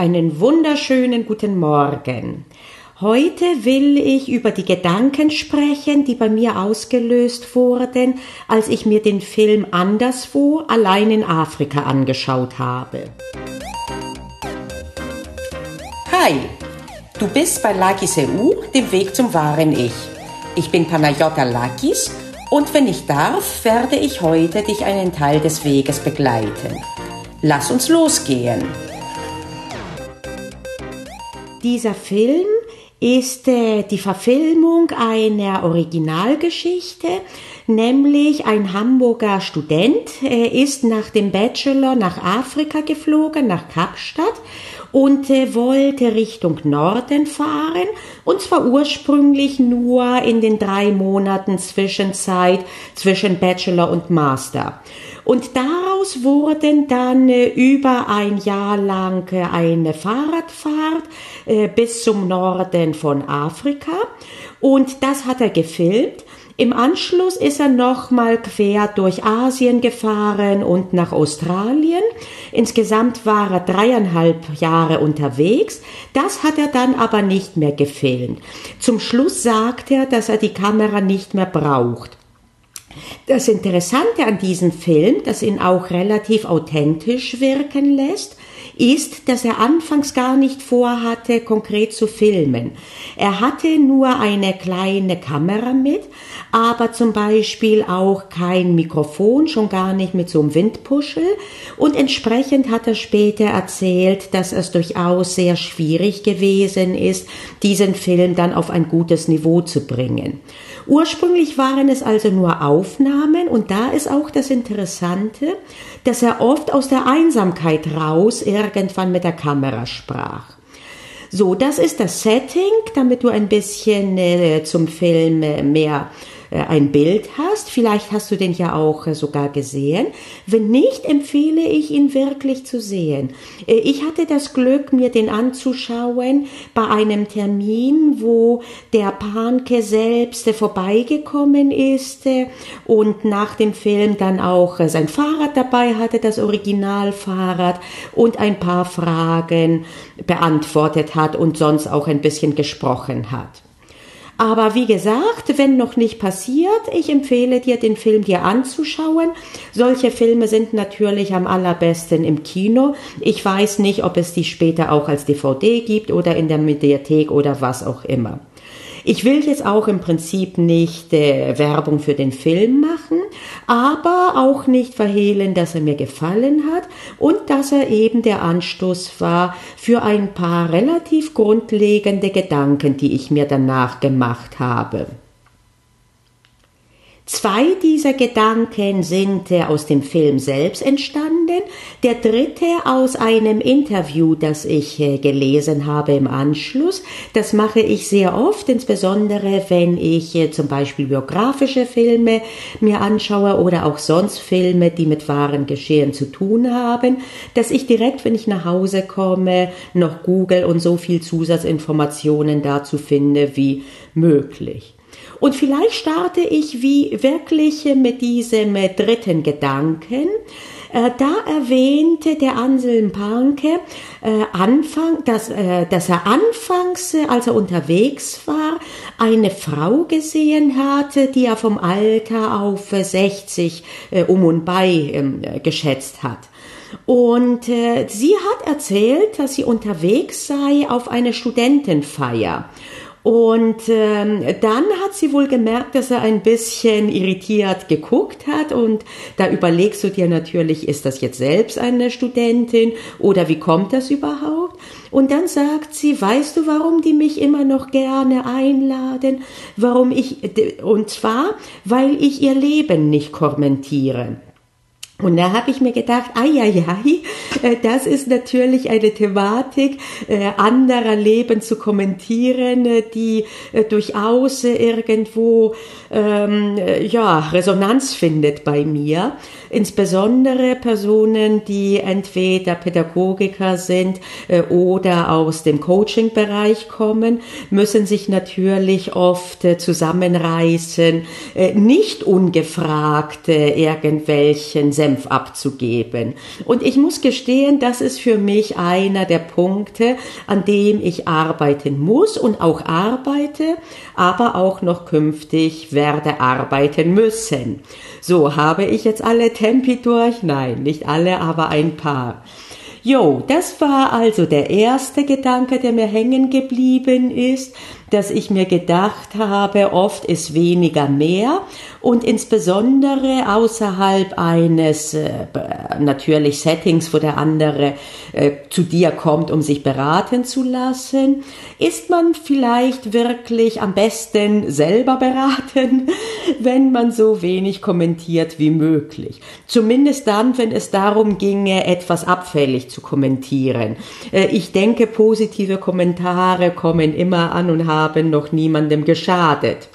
Einen wunderschönen guten Morgen. Heute will ich über die Gedanken sprechen, die bei mir ausgelöst wurden, als ich mir den Film Anderswo allein in Afrika angeschaut habe. Hi, du bist bei Lakis EU, dem Weg zum wahren Ich. Ich bin Panayota Lakis und wenn ich darf, werde ich heute dich einen Teil des Weges begleiten. Lass uns losgehen. Dieser Film ist äh, die Verfilmung einer Originalgeschichte, nämlich ein Hamburger Student äh, ist nach dem Bachelor nach Afrika geflogen, nach Kapstadt und äh, wollte Richtung Norden fahren und zwar ursprünglich nur in den drei Monaten Zwischenzeit zwischen Bachelor und Master. Und daraus wurden dann äh, über ein Jahr lang äh, eine Fahrradfahrt äh, bis zum Norden von Afrika. Und das hat er gefilmt. Im Anschluss ist er nochmal quer durch Asien gefahren und nach Australien. Insgesamt war er dreieinhalb Jahre unterwegs. Das hat er dann aber nicht mehr gefilmt. Zum Schluss sagt er, dass er die Kamera nicht mehr braucht. Das Interessante an diesem Film, das ihn auch relativ authentisch wirken lässt, ist, dass er anfangs gar nicht vorhatte, konkret zu filmen. Er hatte nur eine kleine Kamera mit, aber zum Beispiel auch kein Mikrofon, schon gar nicht mit so einem Windpuschel. Und entsprechend hat er später erzählt, dass es durchaus sehr schwierig gewesen ist, diesen Film dann auf ein gutes Niveau zu bringen. Ursprünglich waren es also nur Aufnahmen und da ist auch das Interessante, dass er oft aus der Einsamkeit raus irgendwann mit der Kamera sprach. So, das ist das Setting, damit du ein bisschen äh, zum Film äh, mehr ein Bild hast. Vielleicht hast du den ja auch äh, sogar gesehen. Wenn nicht, empfehle ich ihn wirklich zu sehen. Äh, ich hatte das Glück, mir den anzuschauen bei einem Termin, wo der Panke selbst vorbeigekommen ist und nach dem Film dann auch sein Fahrrad dabei hatte, das Originalfahrrad und ein paar Fragen beantwortet hat und sonst auch ein bisschen gesprochen hat. Aber wie gesagt, wenn noch nicht passiert, ich empfehle dir, den Film dir anzuschauen. Solche Filme sind natürlich am allerbesten im Kino. Ich weiß nicht, ob es die später auch als DVD gibt oder in der Mediathek oder was auch immer. Ich will jetzt auch im Prinzip nicht äh, Werbung für den Film machen, aber auch nicht verhehlen, dass er mir gefallen hat und dass er eben der Anstoß war für ein paar relativ grundlegende Gedanken, die ich mir danach gemacht habe. Zwei dieser Gedanken sind äh, aus dem Film selbst entstanden, der dritte aus einem Interview, das ich äh, gelesen habe im Anschluss. Das mache ich sehr oft, insbesondere wenn ich äh, zum Beispiel biografische Filme mir anschaue oder auch sonst Filme, die mit wahren Geschehen zu tun haben, dass ich direkt, wenn ich nach Hause komme, noch google und so viel Zusatzinformationen dazu finde wie möglich. Und vielleicht starte ich wie wirklich mit diesem dritten Gedanken. Äh, da erwähnte der Anselm Panke äh, dass, äh, er anfangs, äh, als er unterwegs war, eine Frau gesehen hatte, die er vom Alter auf 60 äh, um und bei ähm, geschätzt hat. Und äh, sie hat erzählt, dass sie unterwegs sei auf eine Studentenfeier. Und ähm, dann hat sie wohl gemerkt, dass er ein bisschen irritiert geguckt hat. Und da überlegst du dir natürlich, ist das jetzt selbst eine Studentin oder wie kommt das überhaupt? Und dann sagt sie, weißt du, warum die mich immer noch gerne einladen? Warum ich, und zwar, weil ich ihr Leben nicht kommentiere. Und da habe ich mir gedacht, ai, ai, ai, äh, das ist natürlich eine Thematik äh, anderer Leben zu kommentieren, äh, die durchaus irgendwo ähm, äh, ja Resonanz findet bei mir. Insbesondere Personen, die entweder Pädagogiker sind äh, oder aus dem Coaching-Bereich kommen, müssen sich natürlich oft äh, zusammenreißen, äh, nicht ungefragt irgendwelchen Senf abzugeben. Und ich muss gestehen, das ist für mich einer der Punkte, an dem ich arbeiten muss und auch arbeite, aber auch noch künftig werde arbeiten müssen. So, habe ich jetzt alle Tempi durch? Nein, nicht alle, aber ein paar. Jo, das war also der erste Gedanke, der mir hängen geblieben ist, dass ich mir gedacht habe, oft ist weniger mehr und insbesondere außerhalb eines äh, natürlich Settings, wo der andere äh, zu dir kommt, um sich beraten zu lassen, ist man vielleicht wirklich am besten selber beraten, wenn man so wenig kommentiert wie möglich. Zumindest dann, wenn es darum ginge, etwas abfällig zu kommentieren. Äh, ich denke, positive Kommentare kommen immer an und haben noch niemandem geschadet.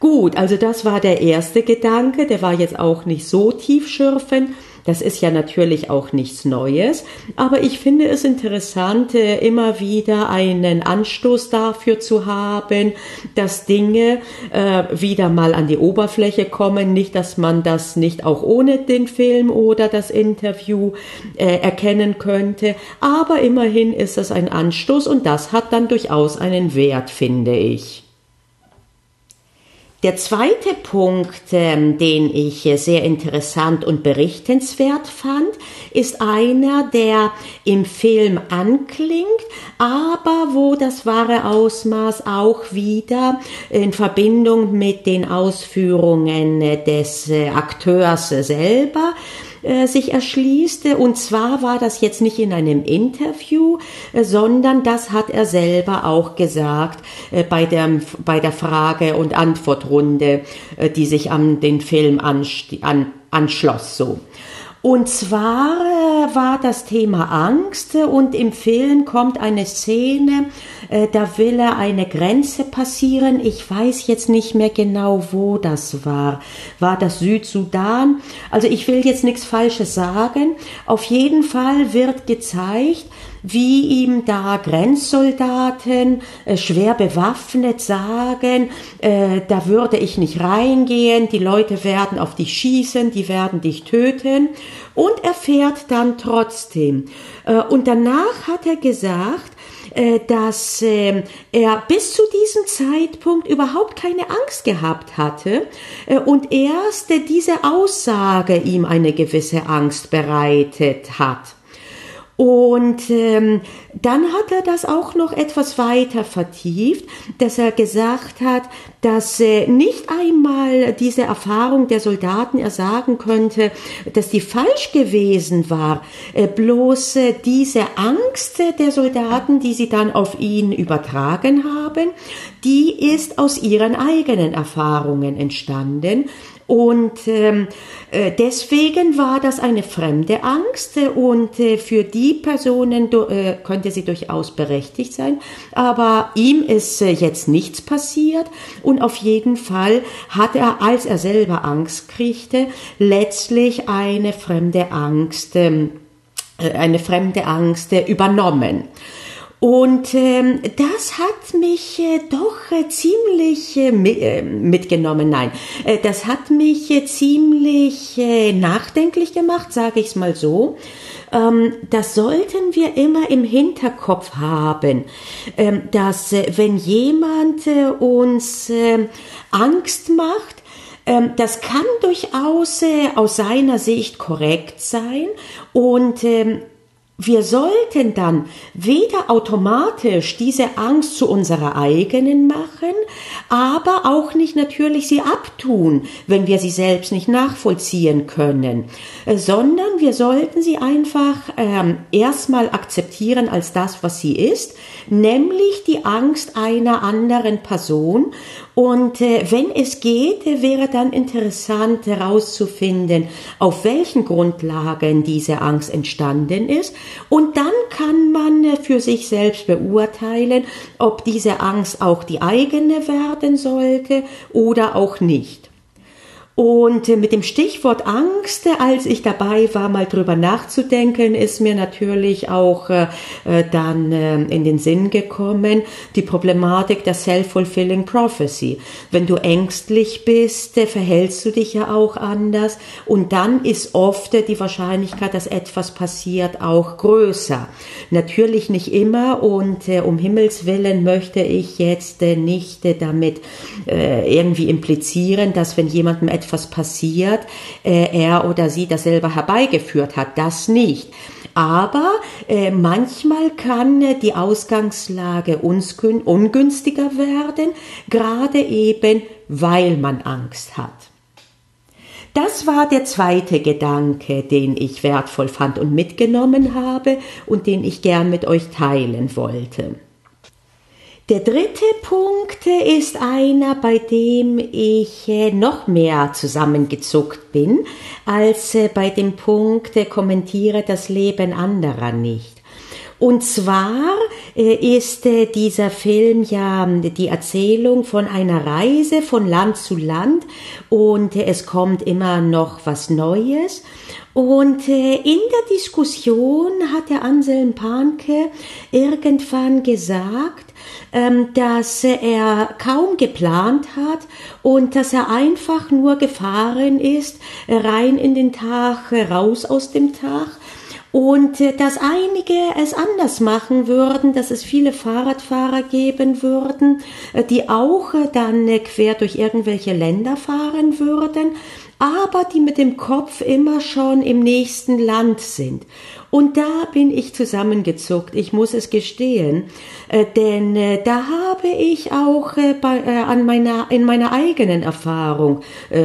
Gut, also das war der erste Gedanke, der war jetzt auch nicht so tiefschürfend. Das ist ja natürlich auch nichts Neues, aber ich finde es interessant, äh, immer wieder einen Anstoß dafür zu haben, dass Dinge äh, wieder mal an die Oberfläche kommen. Nicht, dass man das nicht auch ohne den Film oder das Interview äh, erkennen könnte, aber immerhin ist es ein Anstoß und das hat dann durchaus einen Wert, finde ich. Der zweite Punkt, ähm, den ich sehr interessant und berichtenswert fand, ist einer, der im Film anklingt, aber wo das wahre Ausmaß auch wieder in Verbindung mit den Ausführungen des äh, Akteurs selber äh, sich erschließt. Und zwar war das jetzt nicht in einem Interview, äh, sondern das hat er selber auch gesagt äh, bei der, bei der Frage- und Antwortrunde, die sich an den Film an, anschloss. So. Und zwar äh, war das Thema Angst und im Film kommt eine Szene, äh, da will er eine Grenze passieren. Ich weiß jetzt nicht mehr genau, wo das war. War das Südsudan? Also ich will jetzt nichts Falsches sagen. Auf jeden Fall wird gezeigt, wie ihm da Grenzsoldaten äh, schwer bewaffnet sagen, äh, da würde ich nicht reingehen, die Leute werden auf dich schießen, die werden dich töten. Und er fährt dann trotzdem. Äh, und danach hat er gesagt, äh, dass äh, er bis zu diesem Zeitpunkt überhaupt keine Angst gehabt hatte äh, und erst diese Aussage ihm eine gewisse Angst bereitet hat. Und ähm, dann hat er das auch noch etwas weiter vertieft, dass er gesagt hat, dass äh, nicht einmal diese Erfahrung der Soldaten er sagen könnte, dass die falsch gewesen war, äh, bloß äh, diese Angst der Soldaten, die sie dann auf ihn übertragen haben, die ist aus ihren eigenen Erfahrungen entstanden. Und ähm, äh, deswegen war das eine fremde Angst äh, und äh, für die Personen äh, könnte sie durchaus berechtigt sein. Aber ihm ist äh, jetzt nichts passiert und auf jeden Fall hat er, als er selber Angst kriegte, letztlich eine fremde Angst, ähm, äh, eine fremde Angst übernommen. Und ähm, das hat mich äh, doch äh, ziemlich äh, äh mitgenommen. Nein, äh, das hat mich äh, ziemlich äh, nachdenklich gemacht, sage ich es mal so. Ähm, das sollten wir immer im Hinterkopf haben, ähm, dass äh, wenn jemand äh, uns äh, Angst macht, ähm, das kann durchaus äh, aus seiner Sicht korrekt sein und ähm, wir sollten dann weder automatisch diese Angst zu unserer eigenen machen, aber auch nicht natürlich sie abtun, wenn wir sie selbst nicht nachvollziehen können, sondern wir sollten sie einfach ähm, erstmal akzeptieren als das, was sie ist, nämlich die Angst einer anderen Person und äh, wenn es geht, wäre dann interessant herauszufinden, auf welchen Grundlagen diese Angst entstanden ist. Und dann kann man äh, für sich selbst beurteilen, ob diese Angst auch die eigene werden sollte oder auch nicht. Und äh, mit dem Stichwort Angst, als ich dabei war, mal drüber nachzudenken, ist mir natürlich auch äh, äh dann äh, in den Sinn gekommen, die Problematik der Self-Fulfilling Prophecy. Wenn du ängstlich bist, äh, verhältst du dich ja auch anders und dann ist oft äh, die Wahrscheinlichkeit, dass etwas passiert, auch größer. Natürlich nicht immer und um Himmels Willen möchte ich jetzt nicht damit irgendwie implizieren, dass wenn jemandem etwas etwas passiert, äh, er oder sie das selber herbeigeführt hat. Das nicht. Aber äh, manchmal kann äh, die Ausgangslage ungünstiger werden, gerade eben, weil man Angst hat. Das war der zweite Gedanke, den ich wertvoll fand und mitgenommen habe und den ich gern mit euch teilen wollte. Der dritte Punkt ist einer, bei dem ich äh, noch mehr zusammengezuckt bin, als äh, bei dem Punkt äh, kommentiere das Leben anderer nicht. Und zwar ist dieser Film ja die Erzählung von einer Reise von Land zu Land und es kommt immer noch was Neues. Und in der Diskussion hat der Anselm Panke irgendwann gesagt, dass er kaum geplant hat und dass er einfach nur gefahren ist, rein in den Tag, raus aus dem Tag und äh, dass einige es anders machen würden, dass es viele Fahrradfahrer geben würden, äh, die auch äh, dann quer durch irgendwelche Länder fahren würden, aber die mit dem Kopf immer schon im nächsten Land sind. Und da bin ich zusammengezuckt, ich muss es gestehen, äh, denn äh, da habe ich auch äh, an meiner, in meiner eigenen Erfahrung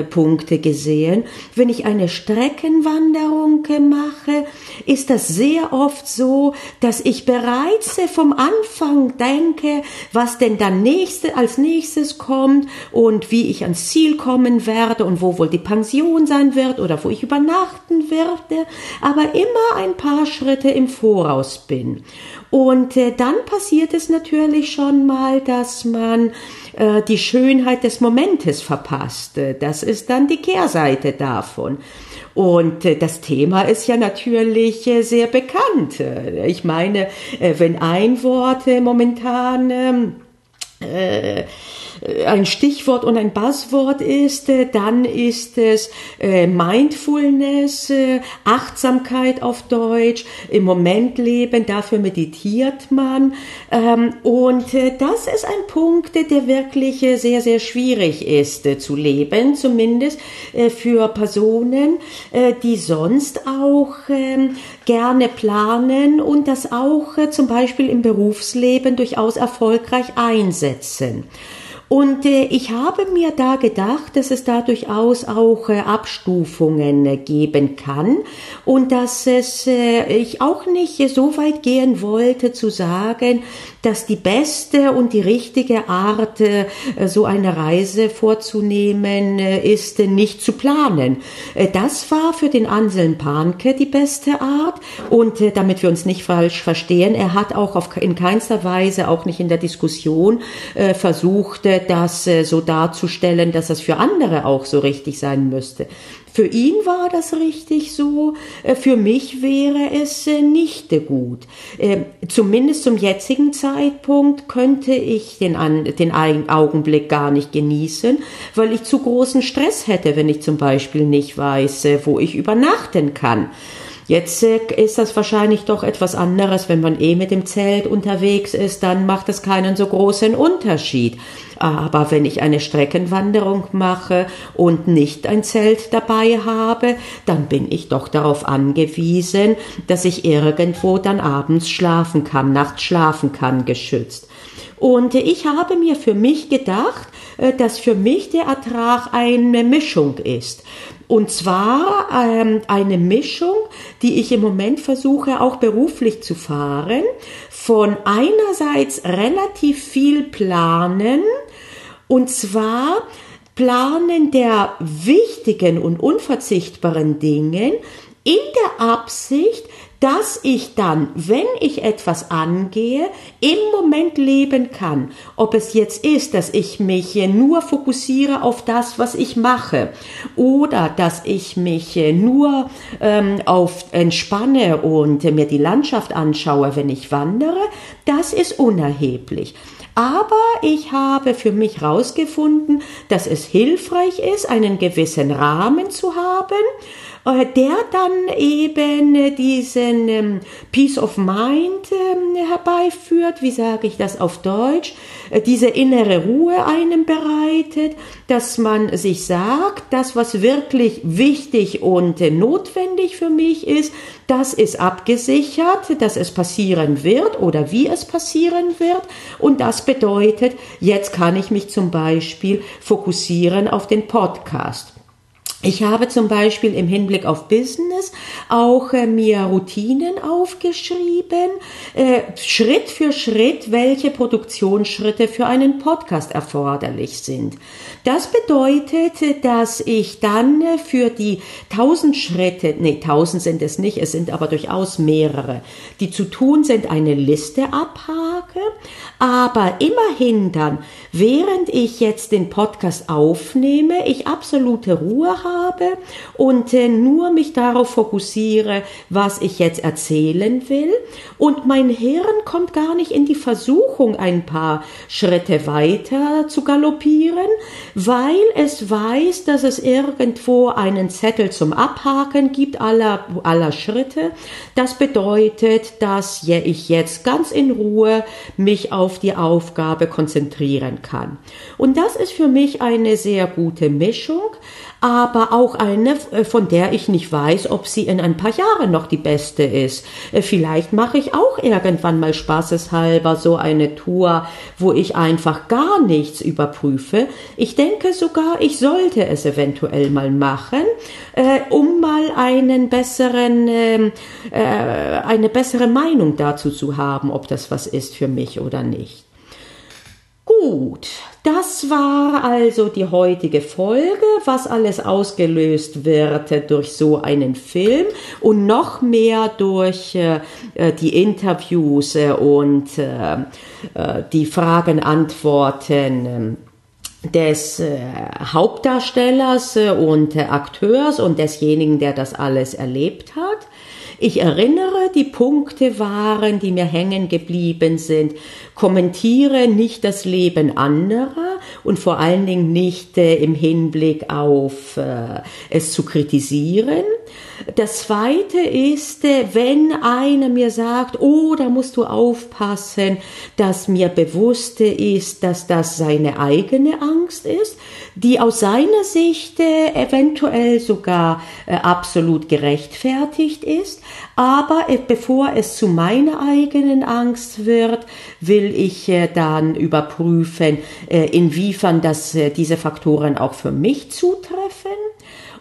Punkte gesehen. Wenn ich eine Streckenwanderung mache, ist das sehr oft so, dass ich bereits vom Anfang denke, was denn dann nächste, als nächstes kommt und wie ich ans Ziel kommen werde und wo wohl die Pension sein wird oder wo ich übernachten werde, aber immer ein paar paar Schritte im Voraus bin. Und äh, dann passiert es natürlich schon mal, dass man äh, die Schönheit des Momentes verpasst. Das ist dann die Kehrseite davon. Und äh, das Thema ist ja natürlich äh, sehr bekannt. Ich meine, äh, wenn ein Wort momentan ähm, äh, ein Stichwort und ein Buzzword ist, äh, dann ist es äh, Mindfulness, äh, Achtsamkeit auf Deutsch, im Moment leben, dafür meditiert man. Ähm, und das ist ein Punkt, der wirklich sehr, sehr schwierig ist zu leben, zumindest für Personen, die sonst auch ähm, gerne planen und das auch zum Beispiel im Berufsleben durchaus erfolgreich einsetzen. Und äh, ich habe mir da gedacht, dass es da durchaus auch äh, Abstufungen äh, geben kann und dass es äh, ich auch nicht so weit gehen wollte zu sagen, dass die beste und die richtige Art, äh, so eine Reise vorzunehmen, äh, ist nicht zu planen. Das war für den Anselm Panke die beste Art und damit wir uns nicht falsch verstehen, er hat auch auf, in keinster Weise, auch nicht in der Diskussion, versucht, das äh, so darzustellen, dass das für andere auch so richtig sein müsste. Für ihn war das richtig so, äh, für mich wäre es äh, nicht gut. Zumindest zum jetzigen Zeitpunkt könnte ich den, den Augenblick gar nicht genießen, weil ich zu großen Stress hätte, wenn ich zum Beispiel nicht weiß, wo ich übernachten kann. Jetzt äh, ist das wahrscheinlich doch etwas anderes, wenn man eh mit dem Zelt unterwegs ist, dann macht es keinen so großen Unterschied. Aber wenn ich eine Streckenwanderung mache und nicht ein Zelt dabei habe, dann bin ich doch darauf angewiesen, dass ich irgendwo dann abends schlafen kann, nachts schlafen kann, geschützt. Und ich habe mir für mich gedacht, dass für mich der Ertrag eine Mischung ist. Und zwar ähm, eine Mischung, die ich im Moment versuche auch beruflich zu fahren, von einerseits relativ viel planen, und zwar planen der wichtigen und unverzichtbaren Dingen in der Absicht, dass ich dann, wenn ich etwas angehe, im Moment leben kann. Ob es jetzt ist, dass ich mich nur fokussiere auf das, was ich mache, oder dass ich mich nur ähm, auf entspanne und mir die Landschaft anschaue, wenn ich wandere, das ist unerheblich. Aber ich habe für mich herausgefunden, dass es hilfreich ist, einen gewissen Rahmen zu haben, äh, der dann eben äh, diesen ähm, Peace of Mind ähm, herbeiführt, wie sage ich das auf Deutsch, äh, diese innere Ruhe einem bereitet, dass man sich sagt, das, was wirklich wichtig und notwendig für mich ist, das ist abgesichert, dass es passieren wird oder wie es passieren wird. Und das bedeutet, jetzt kann ich mich zum Beispiel fokussieren auf den Podcast. Ich habe zum Beispiel im Hinblick auf Business auch äh, mir Routinen aufgeschrieben, äh, Schritt für Schritt, welche Produktionsschritte für einen Podcast erforderlich sind. Das bedeutet, dass ich dann äh, für die tausend Schritte, nee, tausend sind es nicht, es sind aber durchaus mehrere, die zu tun sind, eine Liste abhake, aber immerhin dann, während ich jetzt den Podcast aufnehme, ich absolute Ruhe habe und äh, nur mich darauf fokussiere, was ich jetzt erzählen will. Und mein Hirn kommt gar nicht in die Versuchung, ein paar Schritte weiter zu galoppieren, weil es weiß, dass es irgendwo einen Zettel zum Abhaken gibt aller, aller Schritte. Das bedeutet, dass ich jetzt ganz in Ruhe mich auf die Aufgabe konzentrieren kann. Und das ist für mich eine sehr gute Mischung, aber auch eine, äh, von der ich nicht weiß, ob sie in ein paar Jahren noch die beste ist. Äh, vielleicht mache ich auch irgendwann mal spaßeshalber so eine Tour, wo ich einfach gar nichts überprüfe. Ich denke sogar, ich sollte es eventuell mal machen, äh, um mal einen besseren, ähm, äh, eine bessere Meinung dazu zu haben, ob das was ist für mich oder nicht. Gut, das war also die heutige Folge, was alles ausgelöst wird durch so einen Film und noch mehr durch äh, äh die Interviews äh, und äh, äh, die Fragen, Antworten ähm, des äh, Hauptdarstellers und Akteurs und desjenigen, der das alles erlebt hat. Ich erinnere, die Punkte waren, die mir hängen geblieben sind. Kommentiere nicht das Leben anderer und vor allen Dingen nicht äh, im Hinblick auf äh, es zu kritisieren. Das zweite ist, äh, wenn einer mir sagt, oh, da musst du aufpassen, dass mir bewusst ist, dass das seine eigene Angst ist, die aus seiner Sicht äh, eventuell sogar äh, absolut gerechtfertigt ist. Aber bevor es zu meiner eigenen Angst wird, will ich dann überprüfen, inwiefern das, diese Faktoren auch für mich zutreffen.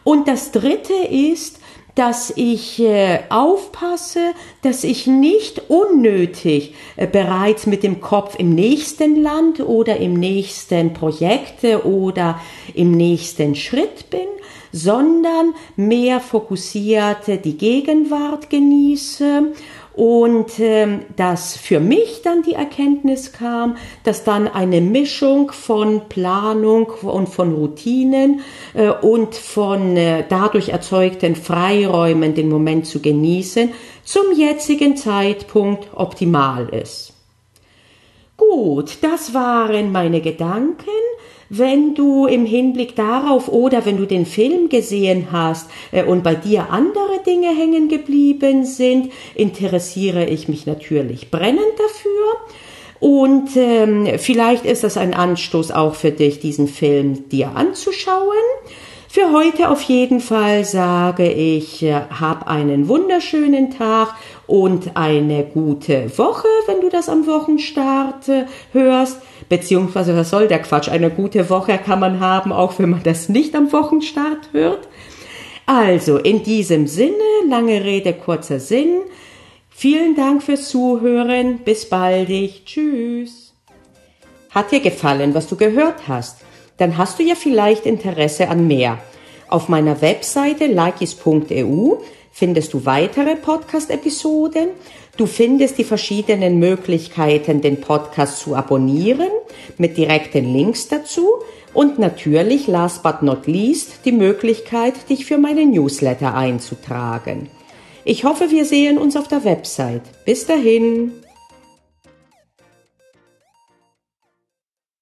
Und das dritte ist, dass ich äh, aufpasse, dass ich nicht unnötig äh, bereits mit dem Kopf im nächsten Land oder im nächsten Projekt oder im nächsten Schritt bin, sondern mehr fokussiert die Gegenwart genieße und ähm, dass für mich dann die Erkenntnis kam, dass dann eine Mischung von Planung und von Routinen äh, und von äh, dadurch erzeugten Freiräumen den Moment zu genießen, zum jetzigen Zeitpunkt optimal ist. Gut, das waren meine Gedanken wenn du im Hinblick darauf oder wenn du den Film gesehen hast äh, und bei dir andere Dinge hängen geblieben sind, interessiere ich mich natürlich brennend dafür. Und ähm, vielleicht ist das ein Anstoß auch für dich, diesen Film dir anzuschauen. Für heute auf jeden Fall sage ich, äh, hab einen wunderschönen Tag und eine gute Woche, wenn du das am Wochenstart äh, hörst. Beziehungsweise, was soll der Quatsch? Eine gute Woche kann man haben, auch wenn man das nicht am Wochenstart hört. Also, in diesem Sinne, lange Rede, kurzer Sinn. Vielen Dank fürs Zuhören. Bis baldig. Tschüss. Hat dir gefallen, was du gehört hast? Dann hast du ja vielleicht Interesse an mehr. Auf meiner Webseite likis.eu findest du weitere Podcast-Episoden. Du findest die verschiedenen Möglichkeiten, den Podcast zu abonnieren, mit direkten Links dazu und natürlich, last but not least, die Möglichkeit, dich für meine Newsletter einzutragen. Ich hoffe, wir sehen uns auf der Website. Bis dahin.